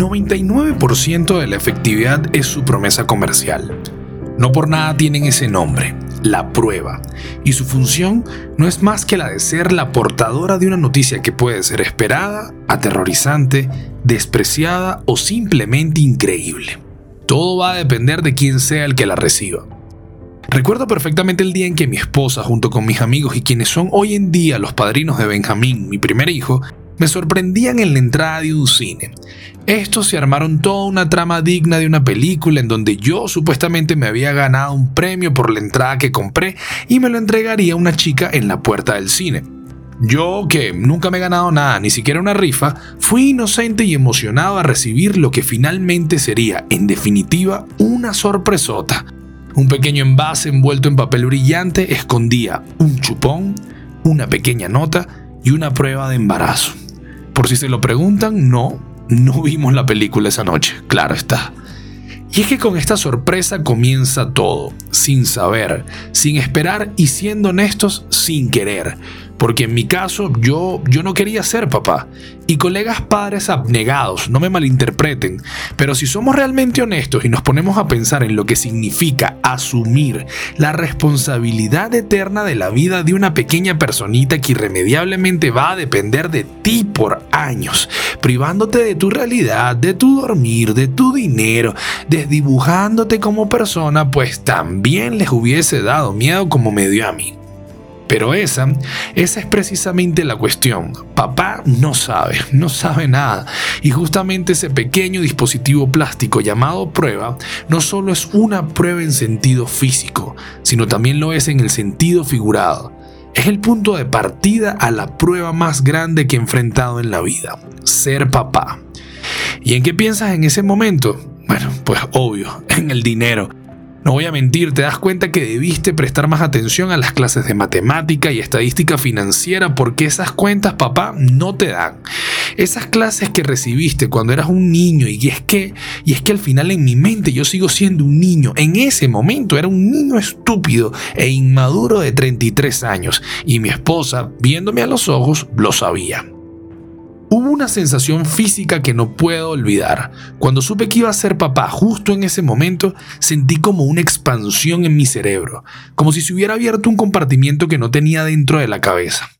99% de la efectividad es su promesa comercial. No por nada tienen ese nombre, la prueba, y su función no es más que la de ser la portadora de una noticia que puede ser esperada, aterrorizante, despreciada o simplemente increíble. Todo va a depender de quién sea el que la reciba. Recuerdo perfectamente el día en que mi esposa, junto con mis amigos y quienes son hoy en día los padrinos de Benjamín, mi primer hijo, me sorprendían en la entrada de un cine. Estos se armaron toda una trama digna de una película en donde yo supuestamente me había ganado un premio por la entrada que compré y me lo entregaría una chica en la puerta del cine. Yo, que nunca me he ganado nada, ni siquiera una rifa, fui inocente y emocionado a recibir lo que finalmente sería, en definitiva, una sorpresota. Un pequeño envase envuelto en papel brillante escondía un chupón, una pequeña nota y una prueba de embarazo. Por si se lo preguntan, no, no vimos la película esa noche, claro está. Y es que con esta sorpresa comienza todo, sin saber, sin esperar y siendo honestos, sin querer porque en mi caso yo, yo no quería ser papá. Y colegas padres abnegados, no me malinterpreten, pero si somos realmente honestos y nos ponemos a pensar en lo que significa asumir la responsabilidad eterna de la vida de una pequeña personita que irremediablemente va a depender de ti por años, privándote de tu realidad, de tu dormir, de tu dinero, desdibujándote como persona, pues también les hubiese dado miedo como me dio a mí. Pero esa, esa es precisamente la cuestión. Papá no sabe, no sabe nada. Y justamente ese pequeño dispositivo plástico llamado prueba no solo es una prueba en sentido físico, sino también lo es en el sentido figurado. Es el punto de partida a la prueba más grande que he enfrentado en la vida, ser papá. ¿Y en qué piensas en ese momento? Bueno, pues obvio, en el dinero. No voy a mentir, te das cuenta que debiste prestar más atención a las clases de matemática y estadística financiera porque esas cuentas, papá, no te dan. Esas clases que recibiste cuando eras un niño y es que y es que al final en mi mente yo sigo siendo un niño. En ese momento era un niño estúpido e inmaduro de 33 años y mi esposa, viéndome a los ojos, lo sabía. Hubo una sensación física que no puedo olvidar. Cuando supe que iba a ser papá, justo en ese momento, sentí como una expansión en mi cerebro, como si se hubiera abierto un compartimiento que no tenía dentro de la cabeza.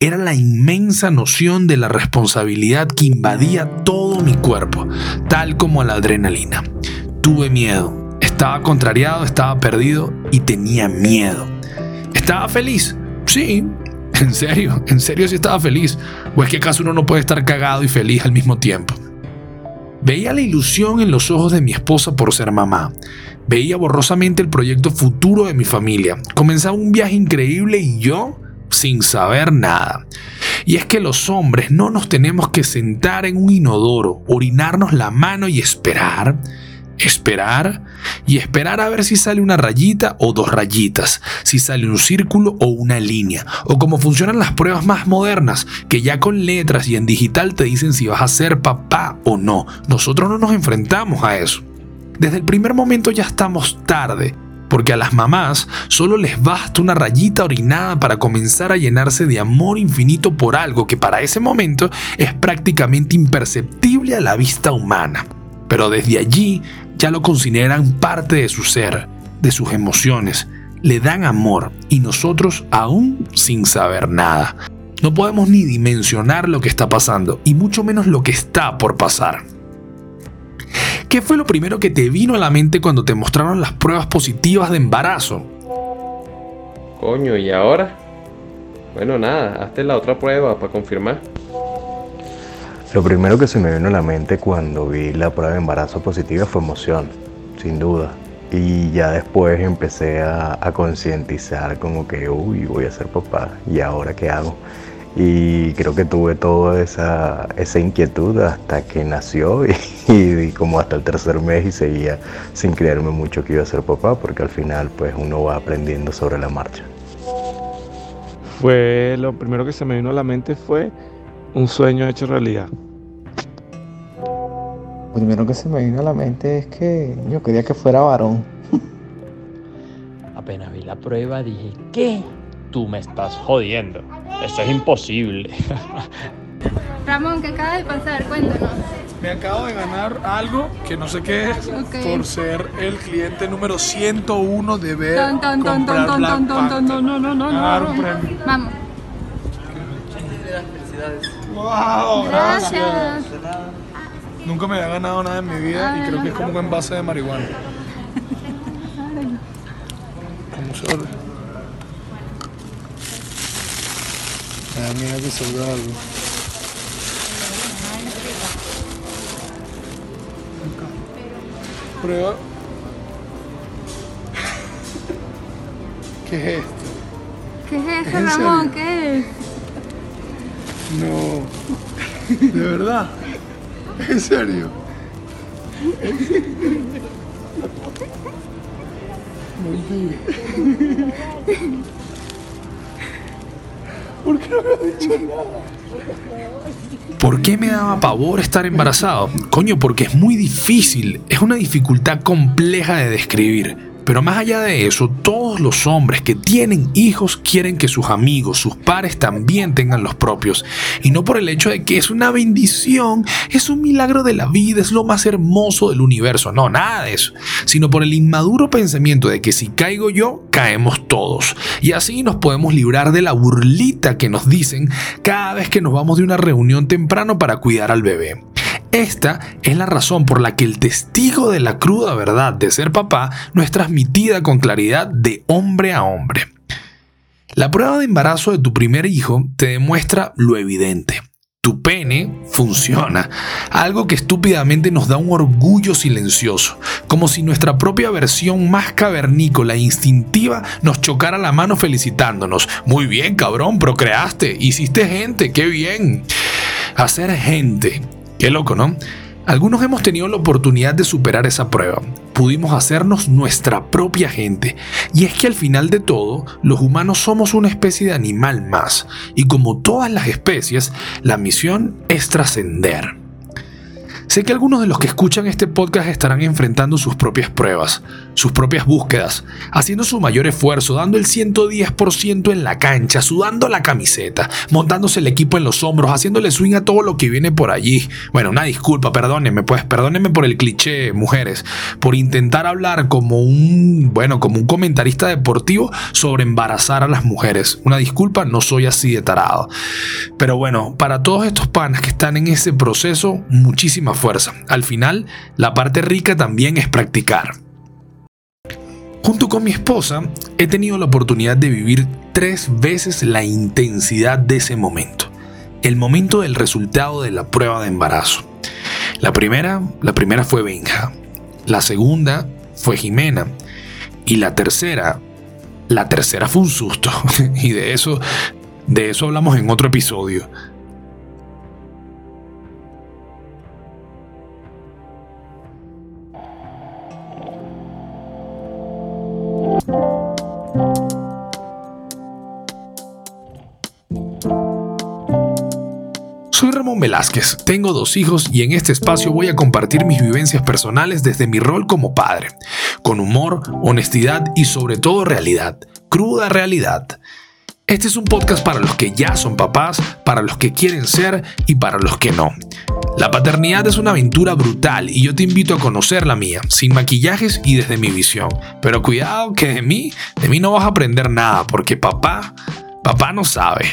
Era la inmensa noción de la responsabilidad que invadía todo mi cuerpo, tal como la adrenalina. Tuve miedo, estaba contrariado, estaba perdido y tenía miedo. ¿Estaba feliz? Sí, ¿En serio? ¿En serio si estaba feliz? ¿O es que acaso uno no puede estar cagado y feliz al mismo tiempo? Veía la ilusión en los ojos de mi esposa por ser mamá. Veía borrosamente el proyecto futuro de mi familia. Comenzaba un viaje increíble y yo sin saber nada. Y es que los hombres no nos tenemos que sentar en un inodoro, orinarnos la mano y esperar esperar y esperar a ver si sale una rayita o dos rayitas, si sale un círculo o una línea, o cómo funcionan las pruebas más modernas, que ya con letras y en digital te dicen si vas a ser papá o no. Nosotros no nos enfrentamos a eso. Desde el primer momento ya estamos tarde, porque a las mamás solo les basta una rayita orinada para comenzar a llenarse de amor infinito por algo que para ese momento es prácticamente imperceptible a la vista humana. Pero desde allí ya lo consideran parte de su ser, de sus emociones, le dan amor y nosotros aún sin saber nada. No podemos ni dimensionar lo que está pasando y mucho menos lo que está por pasar. ¿Qué fue lo primero que te vino a la mente cuando te mostraron las pruebas positivas de embarazo? Coño, ¿y ahora? Bueno, nada, hazte la otra prueba para confirmar. Lo primero que se me vino a la mente cuando vi la prueba de embarazo positiva fue emoción, sin duda. Y ya después empecé a, concientizar como que, uy, voy a ser papá, ¿y ahora qué hago? Y creo que tuve toda esa, inquietud hasta que nació y, y, como hasta el tercer mes y seguía sin creerme mucho que iba a ser papá, porque al final pues uno va aprendiendo sobre la marcha. Fue lo primero que se me vino a la mente fue un sueño hecho realidad. Lo primero que se me vino a la mente es que yo quería que fuera varón. Apenas vi la prueba dije, ¿qué? Tú me estás jodiendo. Eso es imposible. Ramón, ¿qué acaba de pasar? Cuéntanos. Me acabo de ganar algo que no sé qué es por ser el cliente número 101 de ver comprar no, no, no, no, no. Vamos. Wow, gracias. Gracias. Nunca me había ganado nada en mi vida y creo que es como un envase de marihuana. Con mucho orden. Me da miedo que salga algo. Prueba. ¿Qué es esto? ¿Qué es eso, ¿En Ramón? ¿Qué es? No. ¿De verdad? ¿En serio? Mentira. ¿Por qué no me has dicho nada? ¿Por qué me daba pavor estar embarazado? Coño, porque es muy difícil, es una dificultad compleja de describir. Pero más allá de eso, todos los hombres que tienen hijos quieren que sus amigos, sus pares también tengan los propios. Y no por el hecho de que es una bendición, es un milagro de la vida, es lo más hermoso del universo. No, nada de eso. Sino por el inmaduro pensamiento de que si caigo yo, caemos todos. Y así nos podemos librar de la burlita que nos dicen cada vez que nos vamos de una reunión temprano para cuidar al bebé. Esta es la razón por la que el testigo de la cruda verdad de ser papá no es transmitida con claridad de hombre a hombre. La prueba de embarazo de tu primer hijo te demuestra lo evidente. Tu pene funciona, algo que estúpidamente nos da un orgullo silencioso, como si nuestra propia versión más cavernícola e instintiva nos chocara la mano felicitándonos. Muy bien, cabrón, procreaste, hiciste gente, qué bien. Hacer gente, qué loco, ¿no? Algunos hemos tenido la oportunidad de superar esa prueba. Pudimos hacernos nuestra propia gente. Y es que al final de todo, los humanos somos una especie de animal más. Y como todas las especies, la misión es trascender. Sé que algunos de los que escuchan este podcast estarán enfrentando sus propias pruebas, sus propias búsquedas, haciendo su mayor esfuerzo, dando el 110% en la cancha, sudando la camiseta, montándose el equipo en los hombros, haciéndole swing a todo lo que viene por allí. Bueno, una disculpa, perdónenme, pues, perdónenme por el cliché, mujeres, por intentar hablar como un, bueno, como un comentarista deportivo sobre embarazar a las mujeres. Una disculpa, no soy así de tarado. Pero bueno, para todos estos panas que están en ese proceso, fuerza. Al final, la parte rica también es practicar. Junto con mi esposa, he tenido la oportunidad de vivir tres veces la intensidad de ese momento. El momento del resultado de la prueba de embarazo. La primera, la primera fue Benja. La segunda fue Jimena. Y la tercera, la tercera fue un susto. y de eso, de eso hablamos en otro episodio. Soy Ramón Velázquez, tengo dos hijos y en este espacio voy a compartir mis vivencias personales desde mi rol como padre, con humor, honestidad y sobre todo realidad, cruda realidad. Este es un podcast para los que ya son papás, para los que quieren ser y para los que no. La paternidad es una aventura brutal y yo te invito a conocer la mía, sin maquillajes y desde mi visión. Pero cuidado que de mí, de mí no vas a aprender nada, porque papá, papá no sabe.